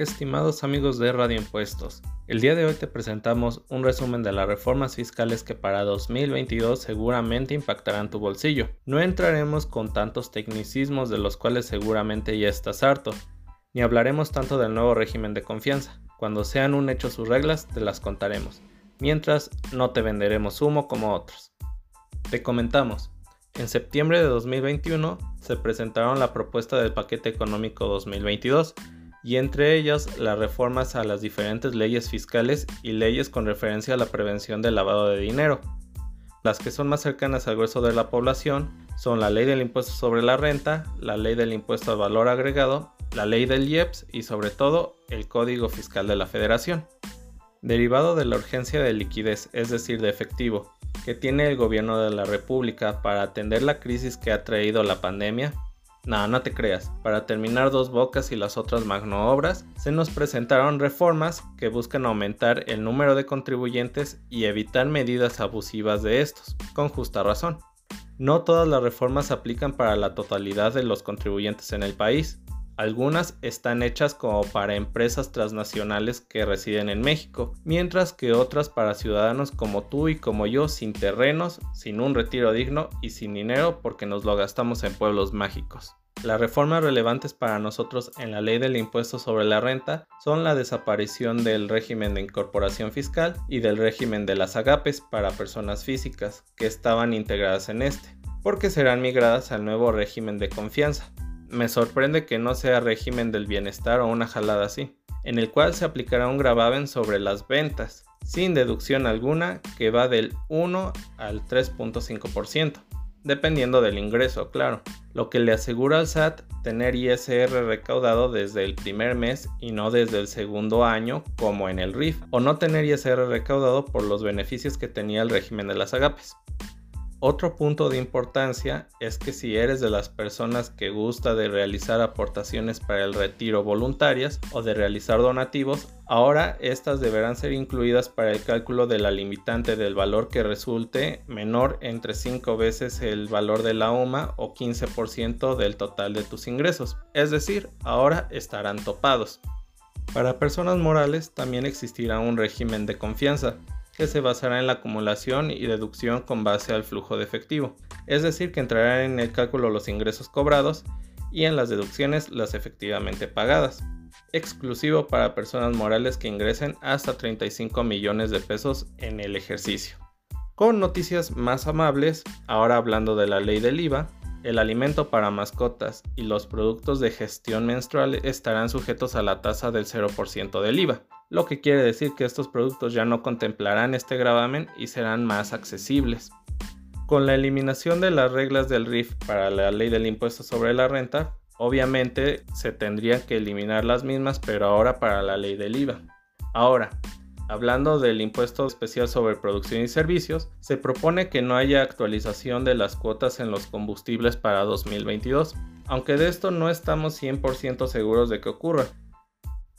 Estimados amigos de Radio Impuestos, el día de hoy te presentamos un resumen de las reformas fiscales que para 2022 seguramente impactarán tu bolsillo. No entraremos con tantos tecnicismos de los cuales seguramente ya estás harto, ni hablaremos tanto del nuevo régimen de confianza. Cuando sean un hecho sus reglas, te las contaremos. Mientras, no te venderemos humo como otros. Te comentamos, en septiembre de 2021 se presentaron la propuesta del paquete económico 2022 y entre ellas las reformas a las diferentes leyes fiscales y leyes con referencia a la prevención del lavado de dinero. Las que son más cercanas al grueso de la población son la ley del impuesto sobre la renta, la ley del impuesto al valor agregado, la ley del IEPS y sobre todo el Código Fiscal de la Federación. Derivado de la urgencia de liquidez, es decir, de efectivo, que tiene el gobierno de la República para atender la crisis que ha traído la pandemia, no, no te creas. Para terminar Dos Bocas y las otras magnoobras, se nos presentaron reformas que buscan aumentar el número de contribuyentes y evitar medidas abusivas de estos, con justa razón. No todas las reformas aplican para la totalidad de los contribuyentes en el país. Algunas están hechas como para empresas transnacionales que residen en México, mientras que otras para ciudadanos como tú y como yo sin terrenos, sin un retiro digno y sin dinero porque nos lo gastamos en pueblos mágicos. Las reformas relevantes para nosotros en la ley del impuesto sobre la renta son la desaparición del régimen de incorporación fiscal y del régimen de las agapes para personas físicas que estaban integradas en este, porque serán migradas al nuevo régimen de confianza, me sorprende que no sea régimen del bienestar o una jalada así, en el cual se aplicará un gravamen sobre las ventas, sin deducción alguna que va del 1 al 3.5%, dependiendo del ingreso, claro, lo que le asegura al SAT tener ISR recaudado desde el primer mes y no desde el segundo año como en el RIF, o no tener ISR recaudado por los beneficios que tenía el régimen de las agapes. Otro punto de importancia es que si eres de las personas que gusta de realizar aportaciones para el retiro voluntarias o de realizar donativos, ahora estas deberán ser incluidas para el cálculo de la limitante del valor que resulte menor entre 5 veces el valor de la UMA o 15% del total de tus ingresos. Es decir, ahora estarán topados. Para personas morales también existirá un régimen de confianza, que se basará en la acumulación y deducción con base al flujo de efectivo, es decir, que entrarán en el cálculo los ingresos cobrados y en las deducciones las efectivamente pagadas, exclusivo para personas morales que ingresen hasta 35 millones de pesos en el ejercicio. Con noticias más amables, ahora hablando de la ley del IVA, el alimento para mascotas y los productos de gestión menstrual estarán sujetos a la tasa del 0% del IVA lo que quiere decir que estos productos ya no contemplarán este gravamen y serán más accesibles. Con la eliminación de las reglas del RIF para la ley del impuesto sobre la renta, obviamente se tendrían que eliminar las mismas, pero ahora para la ley del IVA. Ahora, hablando del impuesto especial sobre producción y servicios, se propone que no haya actualización de las cuotas en los combustibles para 2022, aunque de esto no estamos 100% seguros de que ocurra,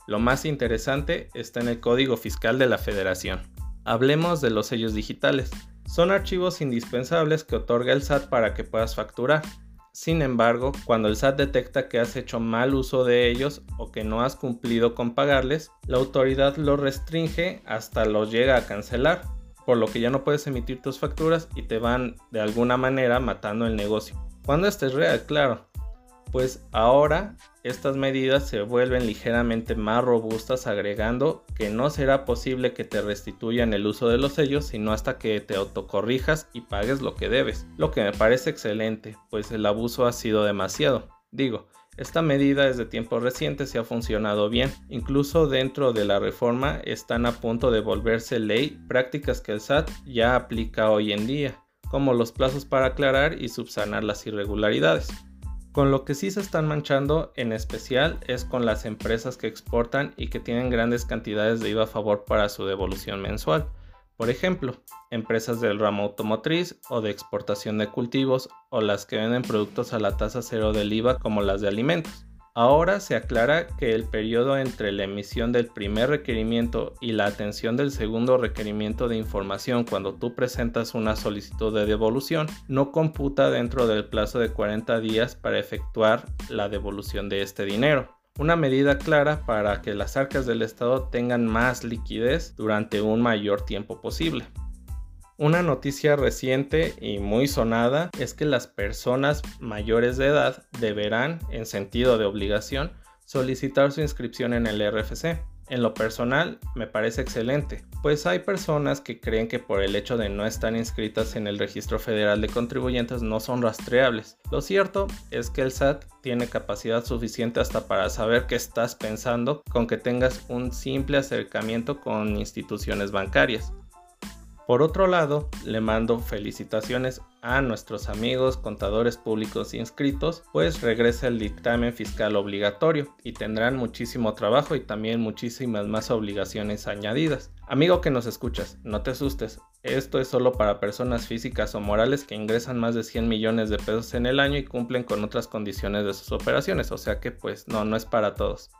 lo más interesante está en el Código Fiscal de la Federación. Hablemos de los sellos digitales. Son archivos indispensables que otorga el SAT para que puedas facturar. Sin embargo, cuando el SAT detecta que has hecho mal uso de ellos o que no has cumplido con pagarles, la autoridad los restringe hasta los llega a cancelar, por lo que ya no puedes emitir tus facturas y te van de alguna manera matando el negocio. Cuando esto es real, claro pues ahora estas medidas se vuelven ligeramente más robustas agregando que no será posible que te restituyan el uso de los sellos sino hasta que te autocorrijas y pagues lo que debes, lo que me parece excelente, pues el abuso ha sido demasiado. Digo, esta medida es de tiempos recientes y ha funcionado bien. Incluso dentro de la reforma están a punto de volverse ley prácticas que el SAT ya aplica hoy en día, como los plazos para aclarar y subsanar las irregularidades. Con lo que sí se están manchando en especial es con las empresas que exportan y que tienen grandes cantidades de IVA a favor para su devolución mensual. Por ejemplo, empresas del ramo automotriz o de exportación de cultivos o las que venden productos a la tasa cero del IVA como las de alimentos. Ahora se aclara que el periodo entre la emisión del primer requerimiento y la atención del segundo requerimiento de información cuando tú presentas una solicitud de devolución no computa dentro del plazo de 40 días para efectuar la devolución de este dinero. una medida clara para que las arcas del Estado tengan más liquidez durante un mayor tiempo posible. Una noticia reciente y muy sonada es que las personas mayores de edad deberán, en sentido de obligación, solicitar su inscripción en el RFC. En lo personal, me parece excelente, pues hay personas que creen que por el hecho de no estar inscritas en el Registro Federal de Contribuyentes no son rastreables. Lo cierto es que el SAT tiene capacidad suficiente hasta para saber qué estás pensando con que tengas un simple acercamiento con instituciones bancarias. Por otro lado, le mando felicitaciones a nuestros amigos contadores públicos inscritos, pues regresa el dictamen fiscal obligatorio y tendrán muchísimo trabajo y también muchísimas más obligaciones añadidas. Amigo que nos escuchas, no te asustes, esto es solo para personas físicas o morales que ingresan más de 100 millones de pesos en el año y cumplen con otras condiciones de sus operaciones, o sea que pues no, no es para todos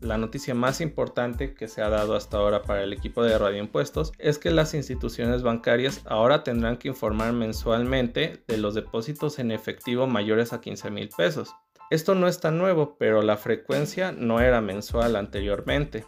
la noticia más importante que se ha dado hasta ahora para el equipo de radioimpuestos es que las instituciones bancarias ahora tendrán que informar mensualmente de los depósitos en efectivo mayores a 15 mil pesos. Esto no es tan nuevo, pero la frecuencia no era mensual anteriormente.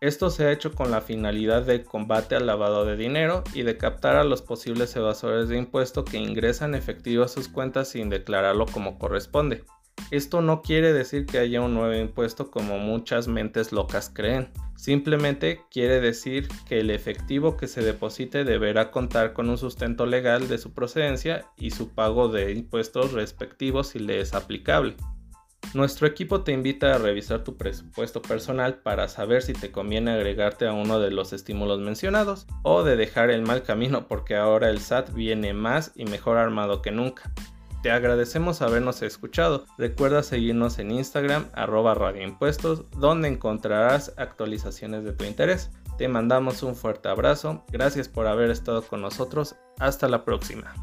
Esto se ha hecho con la finalidad de combate al lavado de dinero y de captar a los posibles evasores de impuesto que ingresan efectivo a sus cuentas sin declararlo como corresponde. Esto no quiere decir que haya un nuevo impuesto como muchas mentes locas creen. Simplemente quiere decir que el efectivo que se deposite deberá contar con un sustento legal de su procedencia y su pago de impuestos respectivos si le es aplicable. Nuestro equipo te invita a revisar tu presupuesto personal para saber si te conviene agregarte a uno de los estímulos mencionados o de dejar el mal camino porque ahora el SAT viene más y mejor armado que nunca. Te agradecemos habernos escuchado. Recuerda seguirnos en Instagram arroba radioimpuestos donde encontrarás actualizaciones de tu interés. Te mandamos un fuerte abrazo. Gracias por haber estado con nosotros. Hasta la próxima.